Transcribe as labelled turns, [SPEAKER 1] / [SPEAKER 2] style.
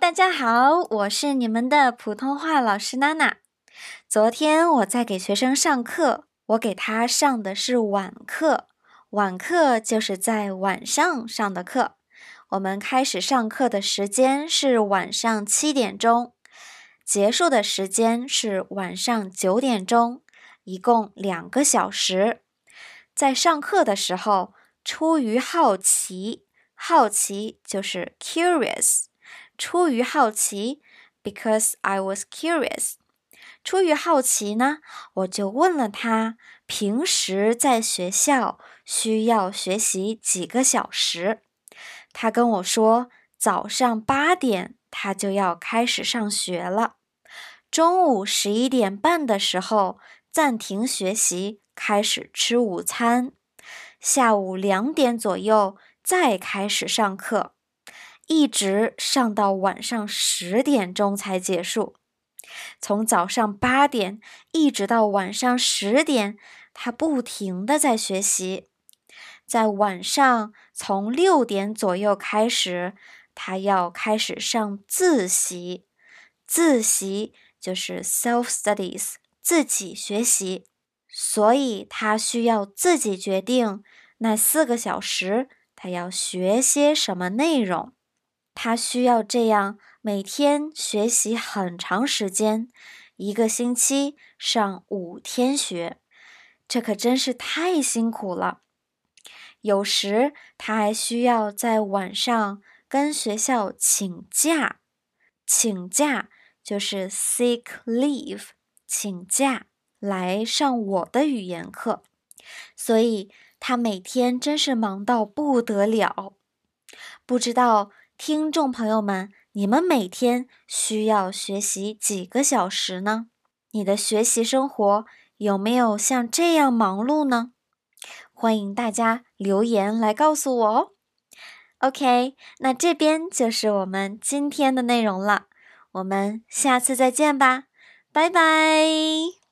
[SPEAKER 1] 大家好，我是你们的普通话老师娜娜。昨天我在给学生上课，我给他上的是晚课。晚课就是在晚上上的课。我们开始上课的时间是晚上七点钟，结束的时间是晚上九点钟，一共两个小时。在上课的时候，出于好奇，好奇就是 curious。出于好奇，because I was curious。出于好奇呢，我就问了他，平时在学校需要学习几个小时？他跟我说，早上八点他就要开始上学了，中午十一点半的时候暂停学习，开始吃午餐，下午两点左右再开始上课，一直上到晚上十点钟才结束。从早上八点一直到晚上十点，他不停的在学习。在晚上从六点左右开始，他要开始上自习。自习就是 self studies，自己学习。所以他需要自己决定那四个小时他要学些什么内容。他需要这样。每天学习很长时间，一个星期上五天学，这可真是太辛苦了。有时他还需要在晚上跟学校请假，请假就是 sick leave，请假来上我的语言课。所以他每天真是忙到不得了。不知道听众朋友们。你们每天需要学习几个小时呢？你的学习生活有没有像这样忙碌呢？欢迎大家留言来告诉我哦。OK，那这边就是我们今天的内容了，我们下次再见吧，拜拜。